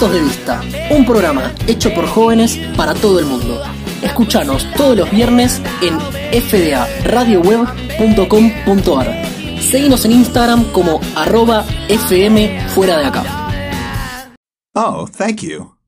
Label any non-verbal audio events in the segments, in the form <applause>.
Puntos de Vista, un programa hecho por jóvenes para todo el mundo. Escúchanos todos los viernes en fdaradioweb.com.ar. Seguinos en Instagram como arroba fm fuera de acá. Oh, thank you.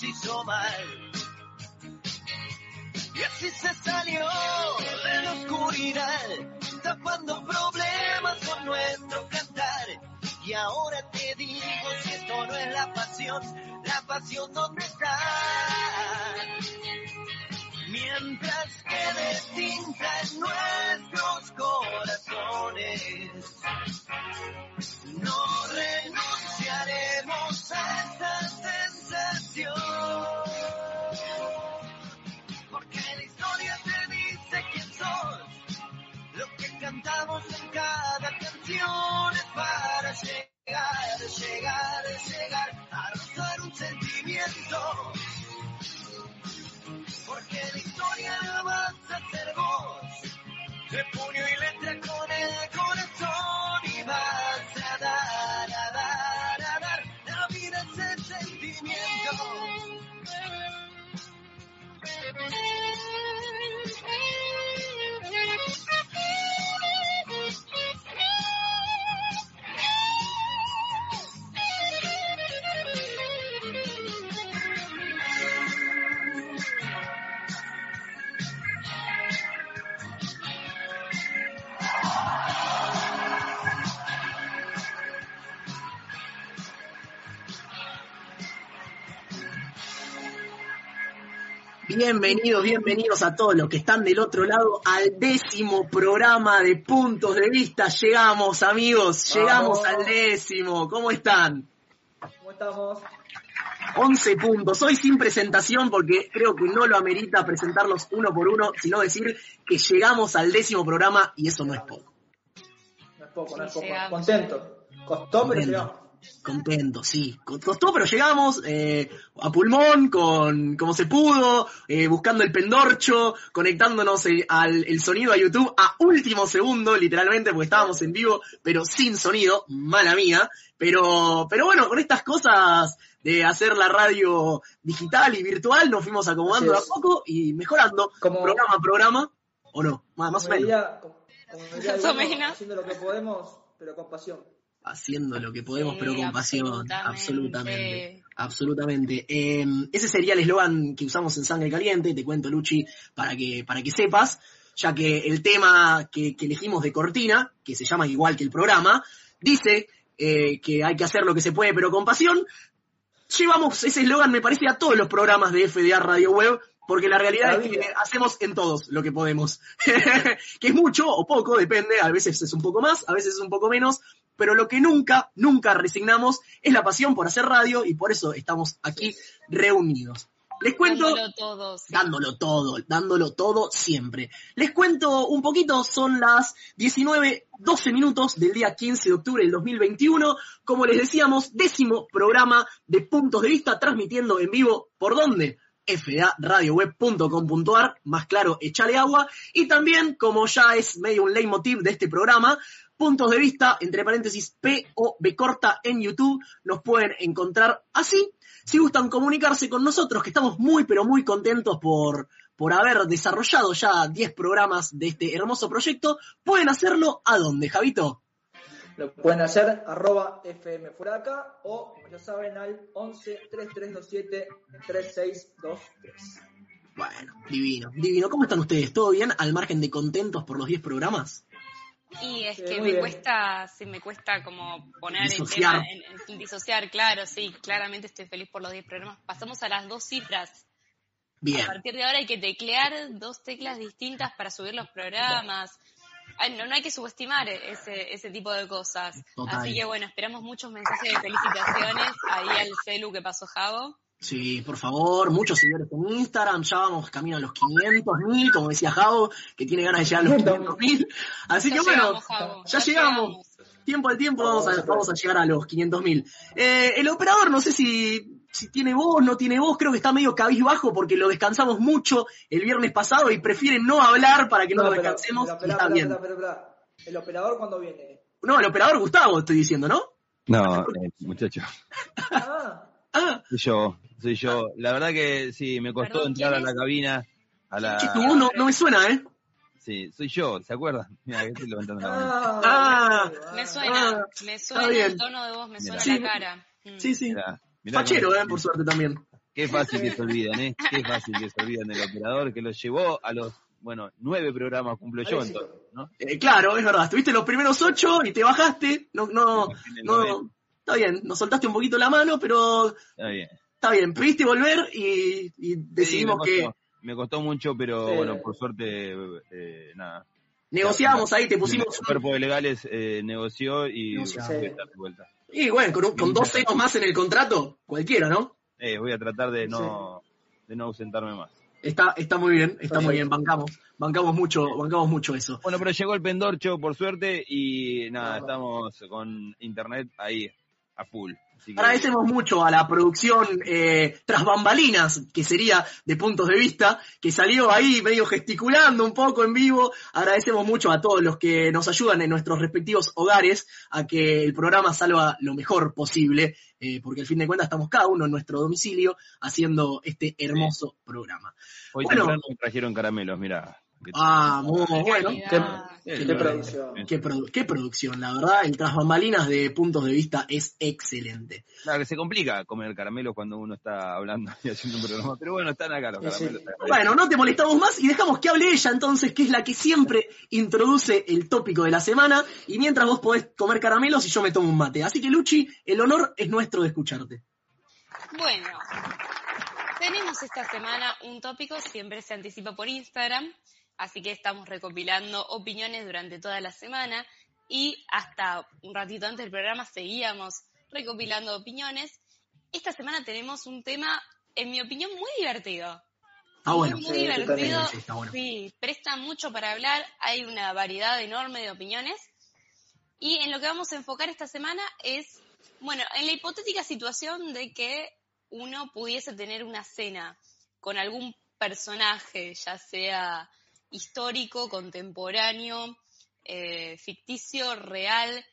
Hizo mal. Y así se salió de la oscuridad, tapando problemas con nuestro cantar. Y ahora te digo si esto no es la pasión, la pasión dónde está. Mientras quede tinta en nuestros corazones, no renunciaremos a esta un sentimiento. Porque la historia vas a hacer vos, de puño y letra Bienvenidos, bienvenidos a todos los que están del otro lado al décimo programa de Puntos de Vista. Llegamos, amigos, llegamos al décimo. ¿Cómo están? ¿Cómo estamos? 11 puntos. Hoy sin presentación porque creo que no lo amerita presentarlos uno por uno, sino decir que llegamos al décimo programa y eso no es poco. No es poco, no es poco. Contento. Costó, pero Contento. sí. Co- Costó, pero llegamos eh, a pulmón, con como se pudo, eh, buscando el pendorcho, conectándonos eh, al el sonido a YouTube a último segundo, literalmente, porque estábamos en vivo, pero sin sonido, mala mía. Pero, pero bueno, con estas cosas de hacer la radio digital y virtual, nos fuimos acomodando de a poco y mejorando, Como- programa a programa, o no, más, más o menos. diría- como- como diría <laughs> Más o alguno, menos. Haciendo lo que podemos, pero con pasión. Haciendo lo que podemos, Sí, pero con pasión, absolutamente. absolutamente. Eh, ese sería el eslogan que usamos en Sangre Caliente, te cuento, Luchi, para que, para que sepas, ya que el tema que, que elegimos de cortina, que se llama igual que el programa, dice eh, que hay que hacer lo que se puede, pero con pasión. Llevamos ese eslogan, me parece, a todos los programas de FDA Radio Web, porque la realidad La es que hacemos en todos lo que podemos. <laughs> que es mucho o poco, depende, a veces es un poco más, a veces es un poco menos, pero lo que nunca, nunca resignamos es la pasión por hacer radio y por eso estamos aquí reunidos. Les cuento, Dándolo todo, sí. dándolo todo, dándolo todo siempre. Les cuento un poquito, son las 19, 12 minutos del día 15 de octubre del 2021. Como les decíamos, décimo programa de puntos de vista transmitiendo en vivo. ¿Por dónde? fdaradioweb.com.ar, más claro, échale agua. Y también, como ya es medio un leitmotiv de este programa, puntos de vista, entre paréntesis, P o B corta en YouTube, nos pueden encontrar así. Si gustan comunicarse con nosotros, que estamos muy, pero muy contentos por, por haber desarrollado ya 10 programas de este hermoso proyecto, pueden hacerlo a dónde, Javito. Lo pueden hacer arroba FM fuera de acá o, como ya saben, al 11 3327 3623. Bueno, divino, divino. ¿Cómo están ustedes? ¿Todo bien? Al margen de contentos por los 10 programas. Y es Sí, que me bien. cuesta, sí, me cuesta como poner Disociar. el tema en, en- disociar, claro, sí, claramente estoy feliz por los 10 programas. Pasamos a las dos cifras. A Bien. partir de ahora hay que teclear dos teclas distintas para subir los programas. Ay, no, no hay que subestimar ese, ese tipo de cosas. Total. Así que bueno, esperamos muchos mensajes de felicitaciones ahí al celu que pasó Javo. Sí, por favor, muchos seguidores en Instagram, ya vamos camino a los 500 mil, como decía Javo, que tiene ganas de llegar a los 500 mil. Así Ya que bueno, llegamos, Javo, ya llegamos. Tiempo al tiempo vamos a, vamos a llegar a los 500 mil. Eh, el operador, no sé si, si tiene voz, no tiene voz, creo que está medio cabizbajo porque lo descansamos mucho el viernes pasado y prefiere no hablar para que no, lo pero- descansemos. pero, y espera, está bien. El operador cuando viene. No, el operador Gustavo, estoy diciendo, ¿no? No, eh, muchacho, <laughs> Ah, Ah, yo, soy yo. La verdad que sí, me costó Perdón, entrar a ¿quién la cabina. A la... voz no, no me suena, ¿eh? Sí, soy yo, ¿se acuerdan? <laughs> Mira, que estoy levantando la mano. ah, Ah. Me suena, Ah, me está suena bien. el tono de voz, me suena Sí. la cara. Mm. Sí, sí. Mirá, mirá Fachero, ¿eh? Por suerte también. Qué fácil que se olvidan, ¿eh? Qué fácil que se olvidan del operador que lo llevó a los, bueno, nueve programas cumplo yo entonces, ¿no? Eh, claro, es verdad. Estuviste los primeros ocho y te bajaste. No, no, no. Está bien, nos soltaste un poquito la mano, pero Está bien. Está bien. Pudiste volver y, y decidimos Sí, me que me costó mucho, pero Sí. bueno, por suerte, eh, nada. negociábamos ahí, te pusimos El un- cuerpo de legales eh, negoció y Negociamos. voy a estar de vuelta. Y bueno, con, un- con dos ceros más en el contrato, cualquiera, ¿no? Eh, voy a tratar de no, de no ausentarme más. Está, está muy bien, está muy bien, bancamos, bancamos mucho, bancamos mucho eso. Bueno, pero llegó el pendorcho por suerte y nada, Ah. estamos con internet ahí a full. Que- Agradecemos mucho a la producción eh, tras bambalinas, que sería de puntos de vista, que salió ahí medio gesticulando un poco en vivo. Agradecemos mucho a todos los que nos ayudan en nuestros respectivos hogares a que el programa salga lo mejor posible, eh, porque al fin de cuentas estamos cada uno en nuestro domicilio haciendo este hermoso programa. Hoy bueno. temprano trajeron caramelos, mira. Ah, muy bueno. Qué, qué producción. Qué, produ- qué producción, la verdad, el tras bambalinas de puntos de vista es excelente. Claro, que se complica comer caramelos cuando uno está hablando y haciendo un programa, pero bueno, están acá los sí. caramelos. Bueno, no te molestamos más y dejamos que hable ella entonces, que es la que siempre introduce el tópico de la semana y mientras vos podés comer caramelos y yo me tomo un mate. Así que Luchi, el honor es nuestro de escucharte. Bueno, tenemos esta semana un tópico, siempre se anticipa por Instagram, así que estamos recopilando opiniones durante toda la semana y hasta un ratito antes del programa seguíamos recopilando opiniones. Esta semana tenemos un tema, en mi opinión, muy divertido. Ah, bueno. Muy Sí, divertido. sí, está bueno. Sí, presta mucho para hablar, hay una variedad enorme de opiniones. Y en lo que vamos a enfocar esta semana es, bueno, en la hipotética situación de que uno pudiese tener una cena con algún personaje, ya sea histórico, contemporáneo, eh, ficticio, real,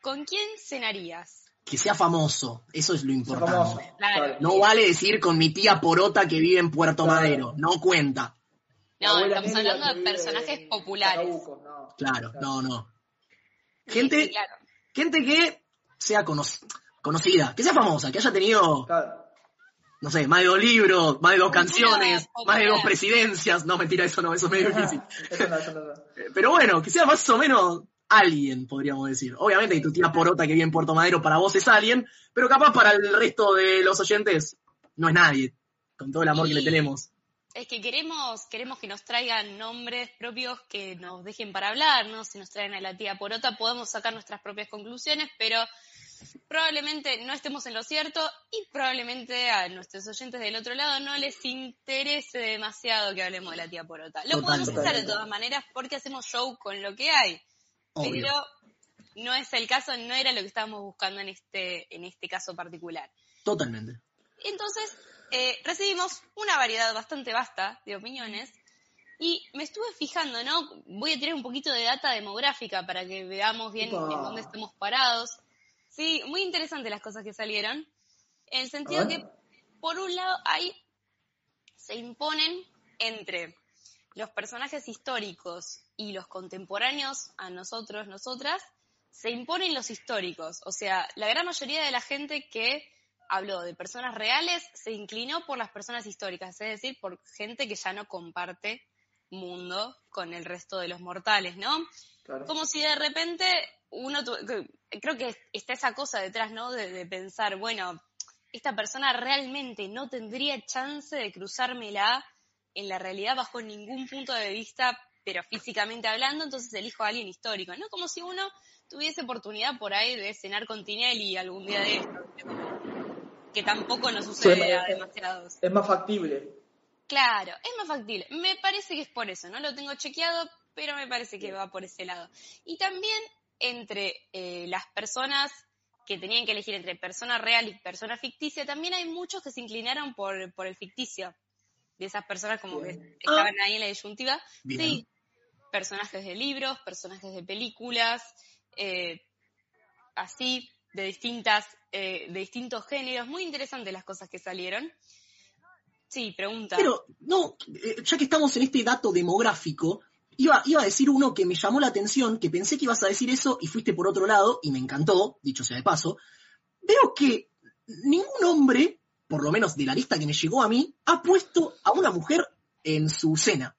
¿con quién cenarías? Que sea famoso, eso es lo importante. Claro. No vale decir con mi tía Porota que vive en Puerto Claro. Madero, no cuenta. No, estamos hablando de personajes populares. No. Claro, no, no. Gente, sí, claro. gente que sea cono- conocida, que sea famosa, que haya tenido Claro. No sé, más de dos libros, más de dos canciones, más de dos presidencias. No, mentira, eso no, eso es medio difícil. <laughs> Pero bueno, que sea más o menos alguien, podríamos decir. Obviamente, y tu tía Porota que vive en Puerto Madero para vos es alguien, pero capaz para el resto de los oyentes no es nadie, con todo el amor que le tenemos. Es que queremos, queremos que nos traigan nombres propios que nos dejen para hablar, ¿no? Si nos traen a la tía Porota podemos sacar nuestras propias conclusiones, pero probablemente no estemos en lo cierto y probablemente a nuestros oyentes del otro lado no les interese demasiado que hablemos de la tía Porota. Lo Total, podemos hacer de todas maneras porque hacemos show con lo que hay, Obvio. pero no es el caso, no era lo que estábamos buscando en este, en este caso particular. Totalmente. Entonces, eh, recibimos una variedad bastante vasta de opiniones y me estuve fijando, ¿no? Voy a tirar un poquito de data demográfica para que veamos bien en dónde estamos parados. Sí, muy interesantes las cosas que salieron. En el sentido que, por un lado, hay, se imponen entre los personajes históricos y los contemporáneos a nosotros, nosotras, se imponen los históricos. O sea, la gran mayoría de la gente que habló de personas reales se inclinó por las personas históricas, es decir, por gente que ya no comparte mundo con el resto de los mortales, ¿no? Claro. Como si de repente uno, tu- creo que está esa cosa detrás, ¿no? De, de pensar, bueno, esta persona realmente no tendría chance de cruzármela en la realidad bajo ningún punto de vista, pero físicamente hablando, entonces elijo a alguien histórico, ¿no? Como si uno tuviese oportunidad por ahí de cenar con Tinelli algún día de esto. que tampoco nos Sí, sucede a es- demasiados. Es más factible. Claro, es más factible. Me parece que es por eso, no lo tengo chequeado, pero me parece que va por ese lado. Y también entre eh, las personas que tenían que elegir entre persona real y persona ficticia, también hay muchos que se inclinaron por, por el ficticio. De esas personas como Bien. que estaban ahí en la disyuntiva. Bien. Sí, personajes de libros, personajes de películas, eh, así, de distintas, eh, de distintos géneros. Muy interesantes las cosas que salieron. Sí, pregunta. Pero, no, eh, ya que estamos en este dato demográfico, iba, iba a decir uno que me llamó la atención, que pensé que ibas a decir eso y fuiste por otro lado, y me encantó, dicho sea de paso. Veo que ningún hombre, por lo menos de la lista que me llegó a mí, ha puesto a una mujer en su cena.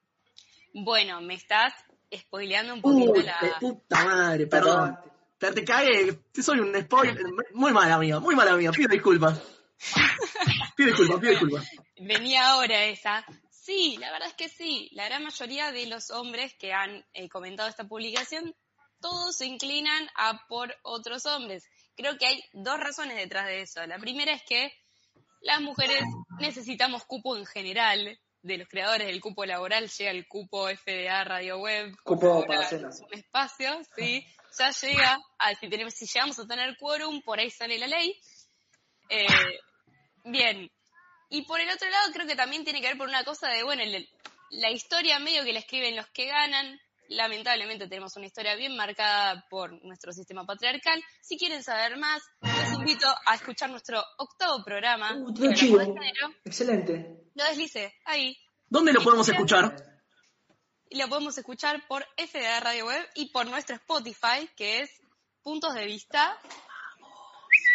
Bueno, me estás spoileando un poquito Uy, la... de puta madre, <laughs> perdón. Te, te cagué, te soy un spoiler. Muy mala mía, muy mala mía, pido disculpas. <laughs> Pido disculpas, pido disculpas. Venía ahora esa. Sí, la verdad es que sí. La gran mayoría de los hombres que han eh, comentado esta publicación, todos se inclinan a por otros hombres. Creo que hay dos razones detrás de eso. La primera es que las mujeres necesitamos cupo en general. De los creadores del cupo laboral llega el cupo FDA Radio Web. Cupo para cena. es un espacio, sí. Ya llega, a, si, tenemos, si llegamos a tener quórum, por ahí sale la ley. Eh, bien, y por el otro lado, creo que también tiene que ver por una cosa de, bueno, el- la historia medio que la escriben los que ganan. Lamentablemente tenemos una historia bien marcada por nuestro sistema patriarcal. Si quieren saber más, los invito a escuchar nuestro octavo programa. Uh, de género. Excelente. Lo deslice, ahí. ¿Dónde lo podemos escuchar? Lo podemos escuchar por FDA Radio Web y por nuestro Spotify, que es Puntos de Vista.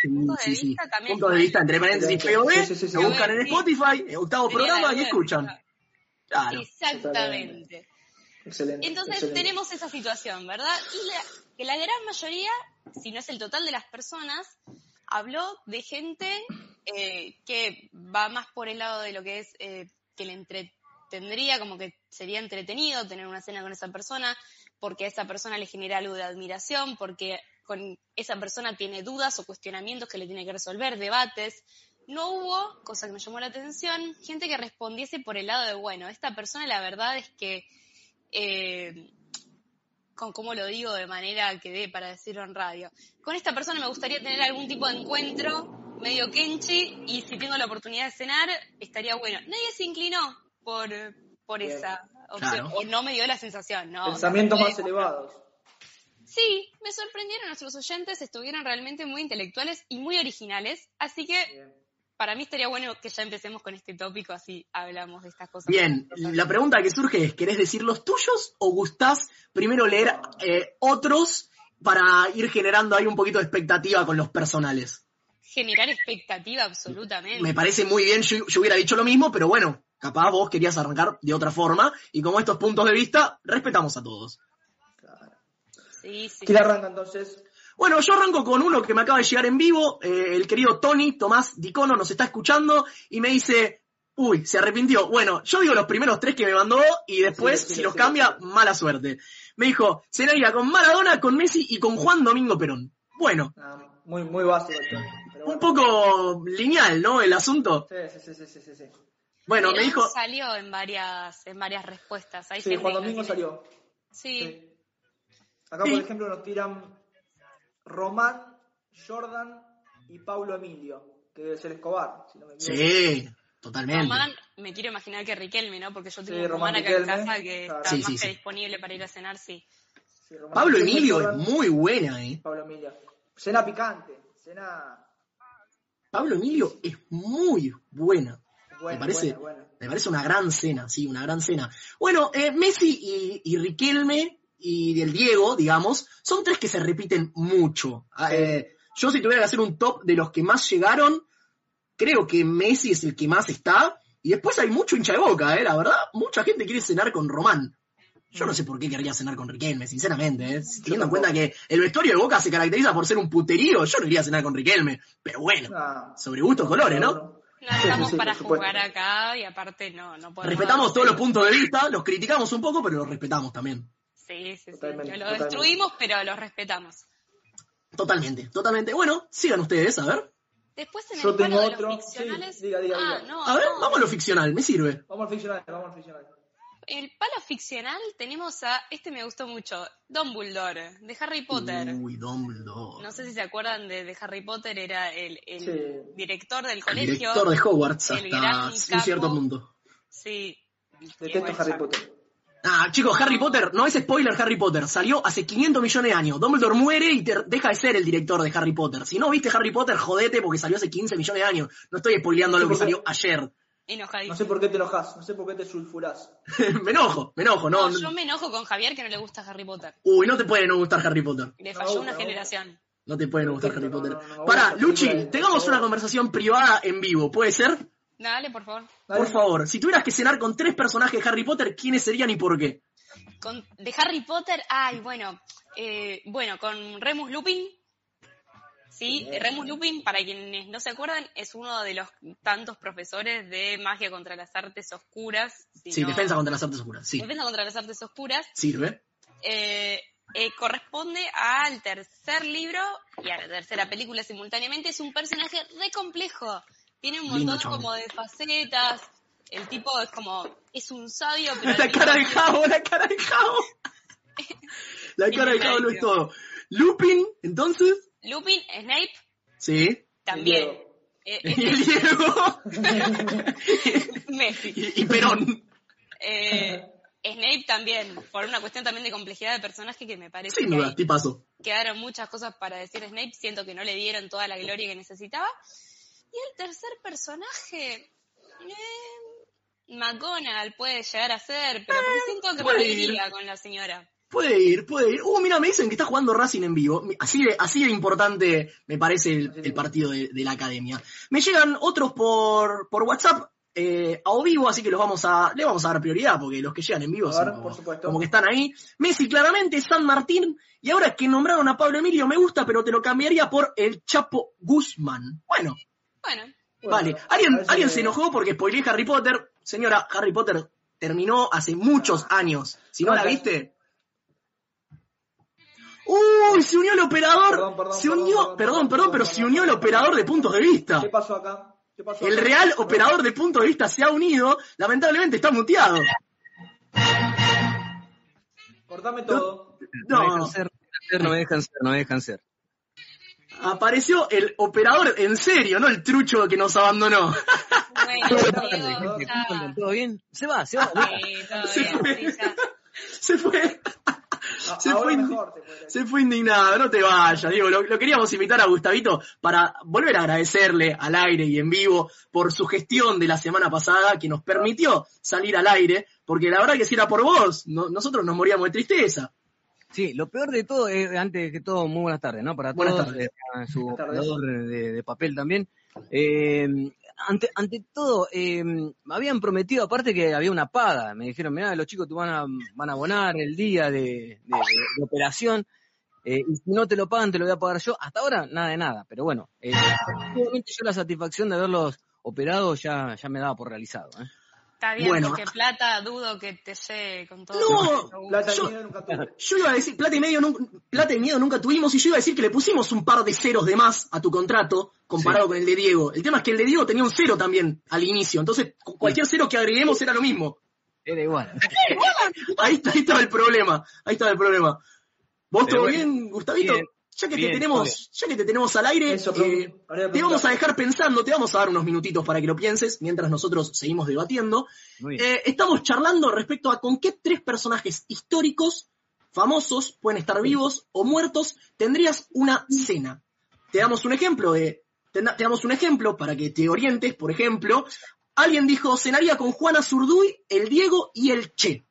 Punto de Sí, sí. vista también Punto de vista, entre paréntesis, Excelente. POV, Sí, sí, sí, sí. lo buscan en. Spotify, octavo Tenía programa y escuchan. Claro. Exactamente. Excelente. Entonces excelente. tenemos esa situación, ¿verdad? Y la, que la gran mayoría, si no es el total de las personas, habló de gente eh, que va más por el lado de lo que es eh, que le entretendría, como que sería entretenido tener una cena con esa persona, porque a esa persona le genera algo de admiración, porque con esa persona tiene dudas o cuestionamientos que le tiene que resolver, debates. No hubo, cosa que me llamó la atención, gente que respondiese por el lado de, bueno, esta persona la verdad es que eh, con cómo lo digo de manera que dé para decirlo en radio. Con esta persona me gustaría tener algún tipo de encuentro medio kenchi y si tengo la oportunidad de cenar, estaría bueno. Nadie se inclinó por, por Bien. esa opción, Claro. o no me dio la sensación, no. Pensamientos más elevados. Sí, me sorprendieron nuestros oyentes, estuvieron realmente muy intelectuales y muy originales, así que Bien. para mí estaría bueno que ya empecemos con este tópico, así hablamos de estas cosas. Bien, la pregunta que surge es, ¿querés decir los tuyos o gustás primero leer eh, otros para ir generando ahí un poquito de expectativa con los personales? Generar expectativa, absolutamente. Me parece muy bien, yo, yo hubiera dicho lo mismo, pero bueno, capaz vos querías arrancar de otra forma y como estos puntos de vista, respetamos a todos. Sí, sí. ¿Quién arranca entonces? Bueno, yo arranco con uno que me acaba de llegar en vivo, eh, el querido Tony Tomás Dicono nos está escuchando y me dice, uy, se arrepintió. Bueno, yo digo los primeros tres que me mandó y después, Sí, sí, si los sí, cambia, sí. mala suerte. Me dijo, cenaría con Maradona, con Messi y con Juan Domingo Perón. Bueno, Ah, muy, muy básico pero un poco lineal, ¿no? El asunto. Sí, sí, sí, sí, sí, sí. Bueno, me dijo, salió en varias, en varias respuestas. Sí, Juan Domingo salió. Sí. Acá, Sí. por ejemplo, nos tiran Román, Jordan y Paulo Emilio, que debe ser Escobar, si no me equivoco. sí, totalmente. Román, me quiero imaginar que Riquelme, ¿no? Porque yo tengo Sí, un Román acá en casa que claro. está Sí, más sí, que sí. disponible para ir a cenar, sí. Sí, Román Pablo Emilio es muy buena, ¿eh? Pablo Emilio. Cena picante, cena Pablo Emilio es muy buena. buena, Me parece- buena, buena. Me parece una gran cena, sí, una gran cena. Bueno, eh, Messi y, y Riquelme y el Diego, digamos, son tres que se repiten mucho. Ah, eh, yo si tuviera que hacer un top de los que más llegaron, creo que Messi es el que más está. Y después hay mucho hincha de boca, eh, la verdad. Mucha gente quiere cenar con Román. Yo no sé por qué querría cenar con Riquelme, sinceramente. eh. Teniendo en cuenta que el vestuario de Boca se caracteriza por ser un puterío, yo no iría a cenar con Riquelme. Pero bueno, Ah, sobre gustos colores, ¿no? No estamos sí, sí, para jugar acá y aparte no, no podemos. Respetamos todos los puntos de vista, los criticamos un poco, pero los respetamos también. Sí, sí, sí. Totalmente, Lo totalmente. destruimos, pero lo respetamos. Totalmente, totalmente. Bueno, sigan ustedes, a ver. Después en Yo el tengo de otro. los ficcionales. Sí, diga, diga, ah, diga. no, A ver, no. vamos a lo ficcional, me sirve. Vamos al ficcional, vamos al ficcional. El palo ficcional tenemos a, este me gustó mucho, Dumbledore, de Harry Potter. Uy, Dumbledore. No sé si se acuerdan de, de Harry Potter, era el, el Sí. director del El colegio. director de Hogwarts el hasta gran un capo. cierto punto. Sí. Detesto Harry Potter. Ah, chicos, Harry Potter, no es spoiler Harry Potter, salió hace 500 millones de años. Dumbledore muere y te- deja de ser el director de Harry Potter. Si no viste Harry Potter, jodete porque salió hace 15 millones de años. No estoy spoileando algo que salió ayer. Enojadísimo. No sé por qué te enojas, no sé por qué te sulfurás. <laughs> me enojo, me enojo, no. No, yo me enojo con Javier que no le gusta Harry Potter. Uy, no te puede no gustar Harry Potter. Le No, falló una no. generación. No te puede no gustar No, Harry Potter. no, no, no, Pará, Luchi, tengamos una conversación privada en vivo, ¿puede ser? Dale, por favor. Dale. Por favor, si tuvieras que cenar con tres personajes de Harry Potter, ¿quiénes serían y por qué? Con, de Harry Potter, ay, bueno, eh, bueno, con Remus Lupin. Sí, Bien. Remus Lupin, para quienes no se acuerdan, es uno de los tantos profesores de magia contra las artes oscuras. si Sí, no- defensa contra las artes oscuras, sí. Defensa contra las artes oscuras. Sirve. eh, eh, corresponde al tercer libro y a la tercera película simultáneamente. Es un personaje re complejo. Tiene un montón como de facetas. El tipo es como, es un sabio, pero... La cara de Javo, la cara de Javo. <laughs> La cara de Javo lo es todo. Lupin, entonces, Lupin, Snape, sí. también. Diego. Eh, Y el Diego. es- <laughs> Messi. y, y Perón. Eh, Snape también, por una cuestión también de complejidad de personaje que me parece Sin que duda, tipazo. quedaron muchas cosas para decir Snape, siento que no le dieron toda la gloria que necesitaba. Y el tercer personaje, eh, McGonagall puede llegar a ser, pero siento que reiría con la señora. Puede ir, puede ir. Uh, mira, me dicen que está jugando Racing en vivo. Así de, así de importante me parece el, el partido de, de la academia. Me llegan otros por, por WhatsApp eh, a o vivo, así que los vamos a, le vamos a dar prioridad, porque los que llegan en vivo son por como que están ahí. Messi, claramente, San Martín, y ahora que nombraron a Pablo Emilio, me gusta, pero te lo cambiaría por el Chapo Guzmán. Bueno, Bueno, vale. ¿Alguien, alguien que- se enojó porque spoileé Harry Potter? Señora, Harry Potter terminó hace muchos años. Si no la viste, Uy, se unió el operador. Perdón, perdón, se unió, perdón, perdón, perdón, perdón, pero perdón, se unió el operador de puntos de vista. ¿Qué pasó acá? ¿Qué pasó El acá? real operador de puntos de vista se ha unido. Lamentablemente está muteado. Cortame todo. No me No, dejan ser, no me dejan ser, no me dejan ser. Apareció el operador en serio, no el trucho que nos abandonó. bueno, Diego. ¿Todo bien? Se va, se va. Sí, todo Se bien, fue. <laughs> Se fue. Se fue, mejor se fue indignado, no te vayas, digo, lo, lo queríamos invitar a Gustavito para volver a agradecerle al aire y en vivo por su gestión de la semana pasada que nos permitió salir al aire, porque la verdad que si era por vos, no- nosotros nos moríamos de tristeza. Sí, lo peor de todo es, antes que todo, muy buenas tardes, ¿no? Para Buenas todos, tardes. eh, su operador de, de papel también. Eh, ante, ante todo, eh, me habían prometido aparte que había una paga. Me dijeron, mira, los chicos te van a, van a abonar el día de, de- de operación. eh, y si no te lo pagan, te lo voy a pagar yo. Hasta ahora, nada de nada. Pero bueno, eh, yo la satisfacción de haberlos operado ya, ya me daba por realizado. ¿eh? Está bien, Bueno. porque plata dudo que te llegue con todo. No, Plata Yo- y dinero nunca tuve. <laughs> Yo iba a decir, plata y, medio, nunca- plata y miedo nunca tuvimos, y yo iba a decir que le pusimos un par de ceros de más a tu contrato comparado con el de Diego. El tema es que el de Diego tenía un cero también al inicio, entonces cu- cualquier cero que agreguemos era lo mismo. Era igual. <laughs> Ahí, está- ahí estaba el problema, ahí estaba el problema. ¿Vos todo bueno, bien, Gustavito? bien, ya que bien, te tenemos, ya que te tenemos al aire, Eso, eh, te vamos a dejar pensando, te vamos a dar unos minutitos para que lo pienses mientras nosotros seguimos debatiendo. Eh, estamos charlando respecto a con qué tres personajes históricos, famosos, pueden estar vivos o muertos, tendrías una cena. Te damos un ejemplo de, te, da- te damos un ejemplo para que te orientes, por ejemplo, alguien dijo cenaría con Juana Zurduy, el Diego y el Che.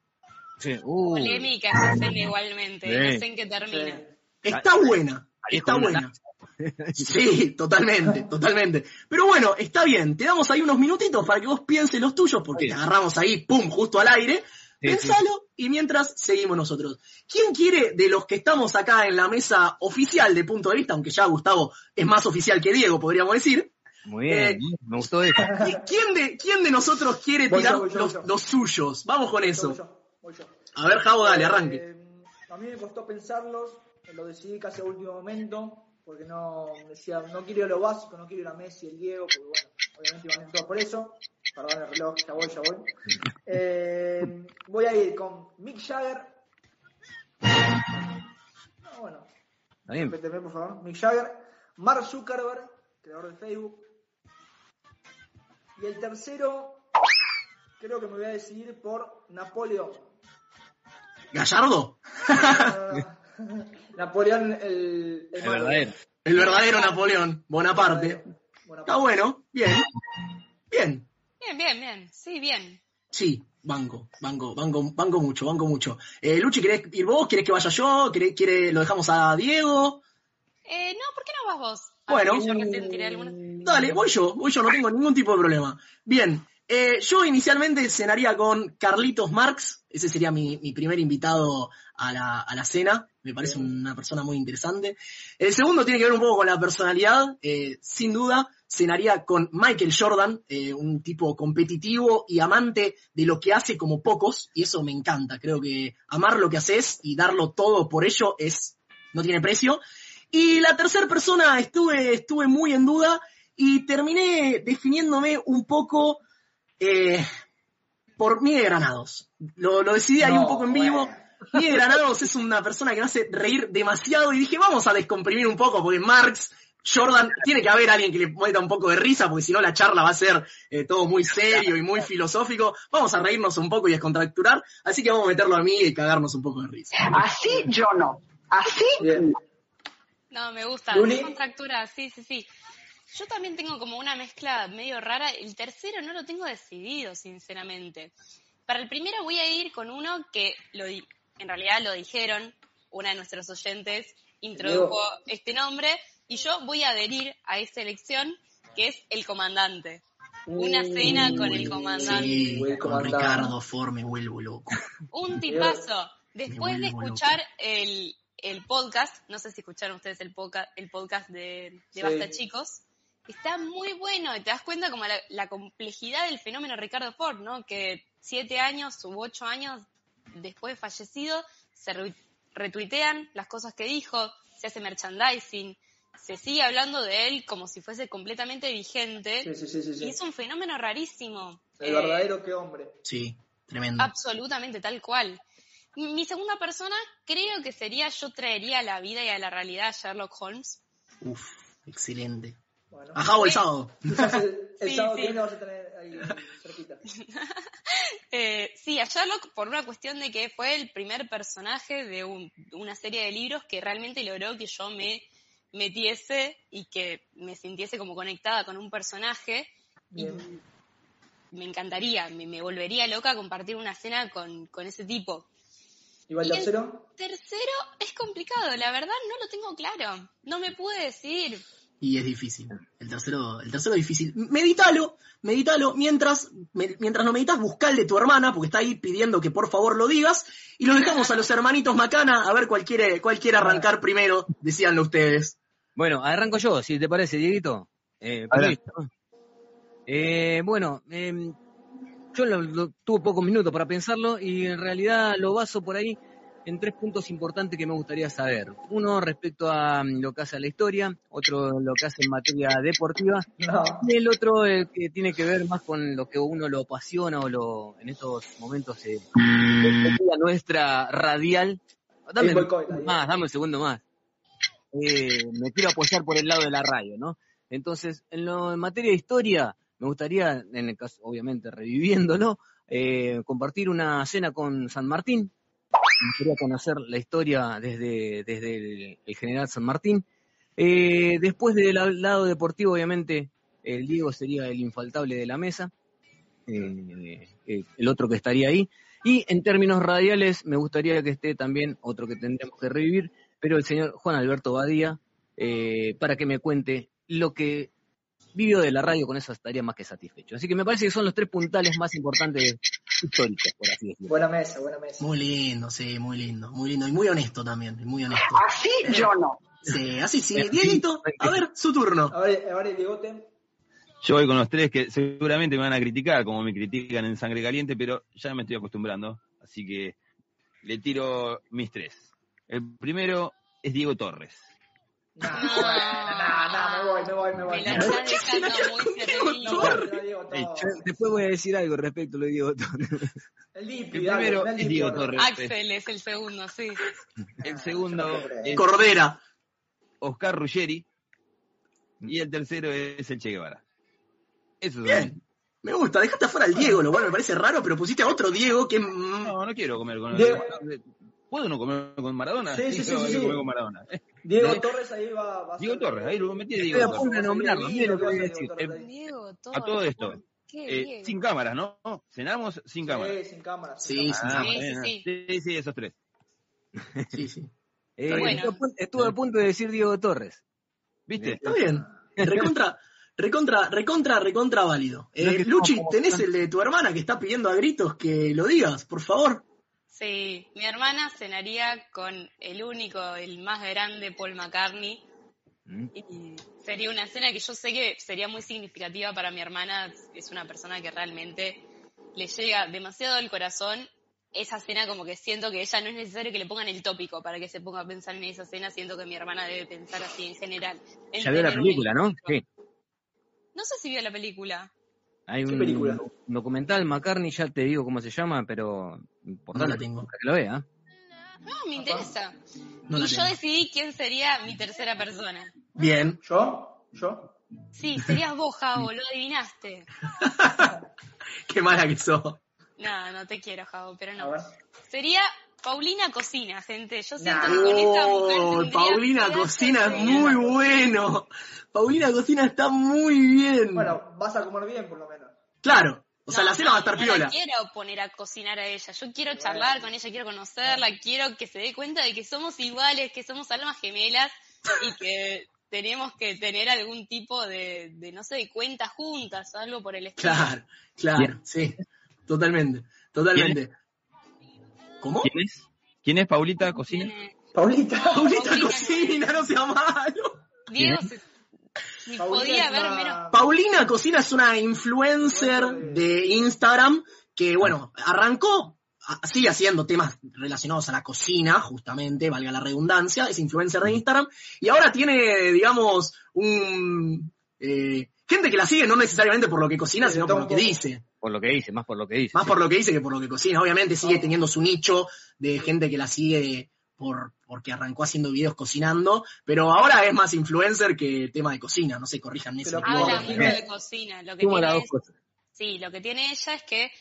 Sí. Uh, Polémica esa escena igualmente, Sí. no sé en qué termina. Está buena, está buena. <laughs> Sí, totalmente, totalmente. Pero bueno, está bien, te damos ahí unos minutitos para que vos pienses los tuyos, porque te agarramos ahí, pum, justo al aire. Sí, Pensalo y mientras seguimos nosotros. ¿Quién quiere de los que estamos acá en la mesa oficial de punto de vista, aunque ya Gustavo es más oficial que Diego, podríamos decir? Muy bien, Eh, me gustó eso. ¿qui- ¿Quién de, quién de nosotros quiere Voy tirar yo, los, yo. los suyos? Vamos con Voy eso. yo, voy yo. A ver, Javo, dale, arranque. Eh, a mí me costó pensarlos, lo decidí casi a último momento, porque no decía, no quiero lo básico, no quiero ir a Messi, el Diego, porque bueno, obviamente iban a ir todos por eso. Perdón el reloj, ya voy, ya voy. <laughs> Eh, voy a ir con Mick Jagger. No, bueno, Está bien. Repíteme, por favor. Mick Jagger, Mark Zuckerberg, creador de Facebook. Y el tercero, creo que me voy a decidir por Napoleón. ¿Gallardo? Napoleón, el, verdadero. El verdadero Napoleón, Bonaparte. Bonaparte. Está bueno, bien. Bien. Bien, bien, bien. Sí, bien. Sí, banco, banco, banco, banco mucho, banco mucho. Eh, Luchi, ¿querés ir vos? ¿Querés que vaya yo? ¿Querés, quiere, ¿Lo dejamos a Diego? Eh, no, ¿por qué no vas vos? A Bueno. yo alguna. Dale, voy yo, voy yo, no tengo ningún tipo de problema. Bien, eh, yo inicialmente cenaría con Carlitos Marx, ese sería mi, mi primer invitado a la, a la cena, me parece una persona muy interesante. El segundo tiene que ver un poco con la personalidad, eh, sin duda, cenaría con Michael Jordan, eh, un tipo competitivo y amante de lo que hace como pocos, y eso me encanta, creo que amar lo que haces y darlo todo por ello es, no tiene precio. Y la tercera persona estuve, estuve muy en duda y terminé definiéndome un poco eh, por Miguel Granados. Lo, lo decidí ahí un poco en vivo. bueno. Miguel Granados es una persona que me hace reír demasiado y dije, vamos a descomprimir un poco porque Marx, Jordan, tiene que haber alguien que le meta un poco de risa porque si no la charla va a ser eh, todo muy serio y muy filosófico. Vamos a reírnos un poco y descontracturar, así que vamos a meterlo a mí y cagarnos un poco de risa. Así yo no. Así Bien. No, me gusta. Luli. Contractura, sí, sí, sí. Yo también tengo como una mezcla medio rara. El tercero no lo tengo decidido, sinceramente. Para el primero voy a ir con uno que lo di- en realidad lo dijeron, una de nuestros oyentes introdujo este nombre, y yo voy a adherir a esta elección, que es el comandante. Una cena con el comandante. Sí, con. Ricardo Ford me vuelvo loco. Un tipazo. Después de escuchar el, el podcast, no sé si escucharon ustedes el podcast, el podcast de, de Sí. Basta Chicos, está muy bueno y te das cuenta como la, la complejidad del fenómeno Ricardo Ford, ¿no? Que siete años u ocho años después de fallecido se re- retuitean las cosas que dijo, se hace merchandising, se sigue hablando de él como si fuese completamente vigente Sí, sí, sí, sí, sí. y es un fenómeno rarísimo. El Eh, verdadero que hombre. Sí, tremendo. Absolutamente, tal cual. Mi mi segunda persona creo que sería, yo traería a la vida y a la realidad a Sherlock Holmes. Uf, excelente. Bueno, A Javo el sábado. <laughs> el, el Sí, sábado sí. que viene vas a tener ahí cerquita. <laughs> Eh, sí, a Sherlock por una cuestión de que fue el primer personaje de un- una serie de libros que realmente logró que yo me metiese y que me sintiese como conectada con un personaje. Y me encantaría, me, me volvería loca compartir una cena con, con ese tipo. ¿Y va el tercero? Tercero es complicado, la verdad no lo tengo claro. No me pude decidir. Y es difícil. El tercero, el tercero es difícil. Meditalo, meditalo. Mientras, me- mientras lo meditas, busca el de tu hermana, porque está ahí pidiendo que por favor lo digas. Y lo dejamos a los hermanitos Macana, a ver cuál quiere, cuál quiere arrancar primero. Decíanlo ustedes. Bueno, arranco yo, si te parece, Dieguito. Eh, permiso. Eh, bueno, em, yo lo- lo- tuve pocos minutos para pensarlo y en realidad lo baso por ahí en tres puntos importantes que me gustaría saber. Uno respecto a mm, lo que hace a la historia, otro lo que hace en materia deportiva No. y el otro eh, que tiene que ver más con lo que uno lo apasiona o lo en estos momentos eh, nuestra radial. Dame boicot, ahí. más, dame un segundo más. Eh, me quiero apoyar por el lado de la radio, ¿no? Entonces, en, lo, en materia de historia, me gustaría, en el caso, obviamente, reviviéndolo, eh, compartir una cena con San Martín. Me gustaría conocer la historia desde, desde el, general San Martín. Eh, después del la- lado deportivo, obviamente, el Diego sería el infaltable de la mesa, eh, eh, el otro que estaría ahí. Y en términos radiales, me gustaría que esté también otro que tendríamos que revivir, pero el señor Juan Alberto Badía, para que me cuente lo que vivió de la radio, con eso estaría más que satisfecho. Así que me parece que son los tres puntales más importantes históricos, por así decirlo. Buena mesa, buena mesa. Muy lindo, sí, muy lindo, muy lindo. Y muy honesto también, muy honesto. Así yo no. Sí, así sí. Dieguito, a ver, su turno. A ver, a ver el Diegote. Yo voy con los tres que seguramente me van a criticar, como me critican en Sangre Caliente, pero ya me estoy acostumbrando. Así que le tiro mis tres. El primero es Diego Torres. Nah, nah, nah, me voy, me voy, me voy. Me la dejando muy después voy a decir algo respecto a lo de Diego Torres. El primero es Diego Torres. Axel es el segundo, sí. El segundo es Cordera. Oscar Ruggeri. Y el tercero es el Che Guevara. Eso son. Bien. Me gusta, dejaste afuera al Diego, lo cual me parece raro, pero pusiste a otro Diego que... No, no quiero comer con Diego- ¿Puedo no comer con Maradona? Sí, sí, sí, sí, sí. comer con Maradona. Diego No. Torres ahí va, va a Diego ser- Torres, ahí lo metí Estoy Diego a Torres. punto de nombrarlo, Diego miren lo que voy a Torres, decir. Diego Torres. Diego, todo. A todo esto. ¿Qué Eh, sin cámaras, ¿no? Cenamos sin cámaras. Sí, sin cámara. Sí, sin sí, cámara. Ah, sí, sí. sí, sí, esos tres. <laughs> Sí, sí. Eh, Bueno. estuve a punto- de decir Diego Torres. ¿Viste? Está bien. Recontra, recontra, recontra, recontra válido. Eh, Luchi, ¿tenés el de tu hermana que está pidiendo a gritos que lo digas, por favor? Sí, mi hermana cenaría con el único, el más grande Paul McCartney. Mm. Y sería una cena que yo sé que sería muy significativa para mi hermana. Es una persona que realmente le llega demasiado al corazón. Esa cena como que siento que ella no es necesario que le pongan el tópico para que se ponga a pensar en esa cena. Siento que mi hermana debe pensar así en general. en Ya vio la película, ¿no? Sí. No sé si vio la película. Hay ¿Qué un película? un documental, McCartney, ya te digo cómo se llama, pero importante No la tengo. para que lo vea. No, me interesa. No y yo tengo. decidí quién sería mi tercera persona. Bien. ¿Yo? ¿Yo? Sí, serías vos, Javo, lo adivinaste. <laughs> Qué mala que sos. No, no te quiero, Javo, pero no. Sería Paulina Cocina, gente. Yo siento Nah. que con esa mujer Oh, tendría Paulina Cocina es muy bueno. Paulina Cocina está muy bien. Bueno, vas a comer bien por lo menos. Claro. O sea, No, la cena va a estar no, No piola. la quiero poner a cocinar a ella. Yo quiero charlar con ella, quiero conocerla, quiero que se dé cuenta de que somos iguales, que somos almas gemelas y que <laughs> tenemos que tener algún tipo de, de no sé, de cuenta juntas o algo por el estilo. Claro, claro, sí. Totalmente, totalmente. ¿Cómo? ¿Quién es? ¿Quién es Paulita Cocina? Paulita. Paulita Cocina, no sea malo. Diego, si, Paulina podía es haber una- menos Paulina Cocina es una influencer de Instagram que, bueno, arrancó, sigue haciendo temas relacionados a la cocina, justamente, valga la redundancia, es influencer de Instagram, y ahora tiene, digamos, un... eh, gente que la sigue no necesariamente por lo que cocina, sino por lo que dice. Por lo que dice, más por lo que dice. Más sí. por lo que dice que por lo que cocina. Obviamente sigue teniendo su nicho de gente que la sigue por porque arrancó haciendo videos cocinando, pero ahora es más influencer que tema de cocina. No sé, Pero me habla mucho de cocina. Lo que tiene es-. Sí, lo que tiene ella es que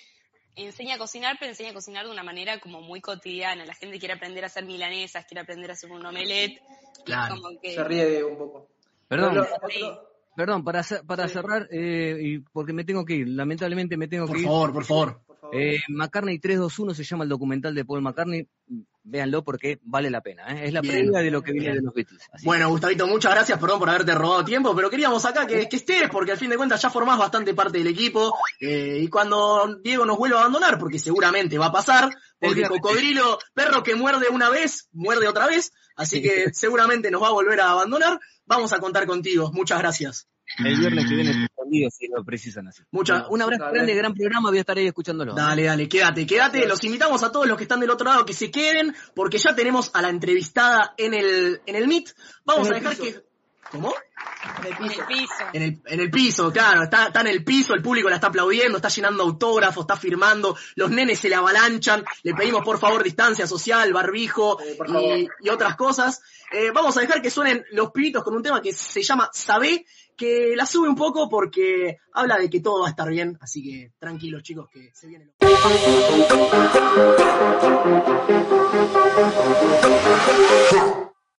enseña a cocinar, pero enseña a cocinar de una manera como muy cotidiana. La gente quiere aprender a hacer milanesas, quiere aprender a hacer un omelette. Claro. como que... Se ríe un poco. Perdón, Pero- perdón, para, para Sí. cerrar, eh, y porque me tengo que ir, lamentablemente me tengo Por que ir. favor, por favor. por favor. Eh, McCartney 321 se llama el documental de Paul McCartney. Véanlo porque vale la pena. ¿eh? Es la Bien. previa de lo que viene Bien. de los Beatles. Así Bueno, Gustavito, muchas gracias, perdón por haberte robado tiempo, pero queríamos acá que, que estés, porque al fin de cuentas ya formás bastante parte del equipo, eh, y cuando Diego nos vuelva a abandonar, porque seguramente va a pasar, porque cocodrilo, perro que muerde una vez, muerde otra vez, así que seguramente nos va a volver a abandonar, vamos a contar contigo, muchas gracias. El viernes que viene escondido si lo precisan así. Muchas, Un abrazo Dale. grande, gran programa, voy a estar ahí escuchándolo. Dale, dale, quédate, quédate. Los invitamos a todos los que están del otro lado que se queden, porque ya tenemos a la entrevistada en el, en el Meet. Vamos En a dejar piso. que. ¿Cómo? En el En piso. el piso. En el, en el piso, claro, está, está en el piso, el público la está aplaudiendo, está llenando autógrafos, está firmando, los nenes se le avalanchan, le pedimos por favor distancia social, barbijo Eh, y otras cosas. Eh, vamos a dejar que suenen los pibitos con un tema que se llama Sabé, que la sube un poco porque habla de que todo va a estar bien, así que tranquilos chicos que se viene lo...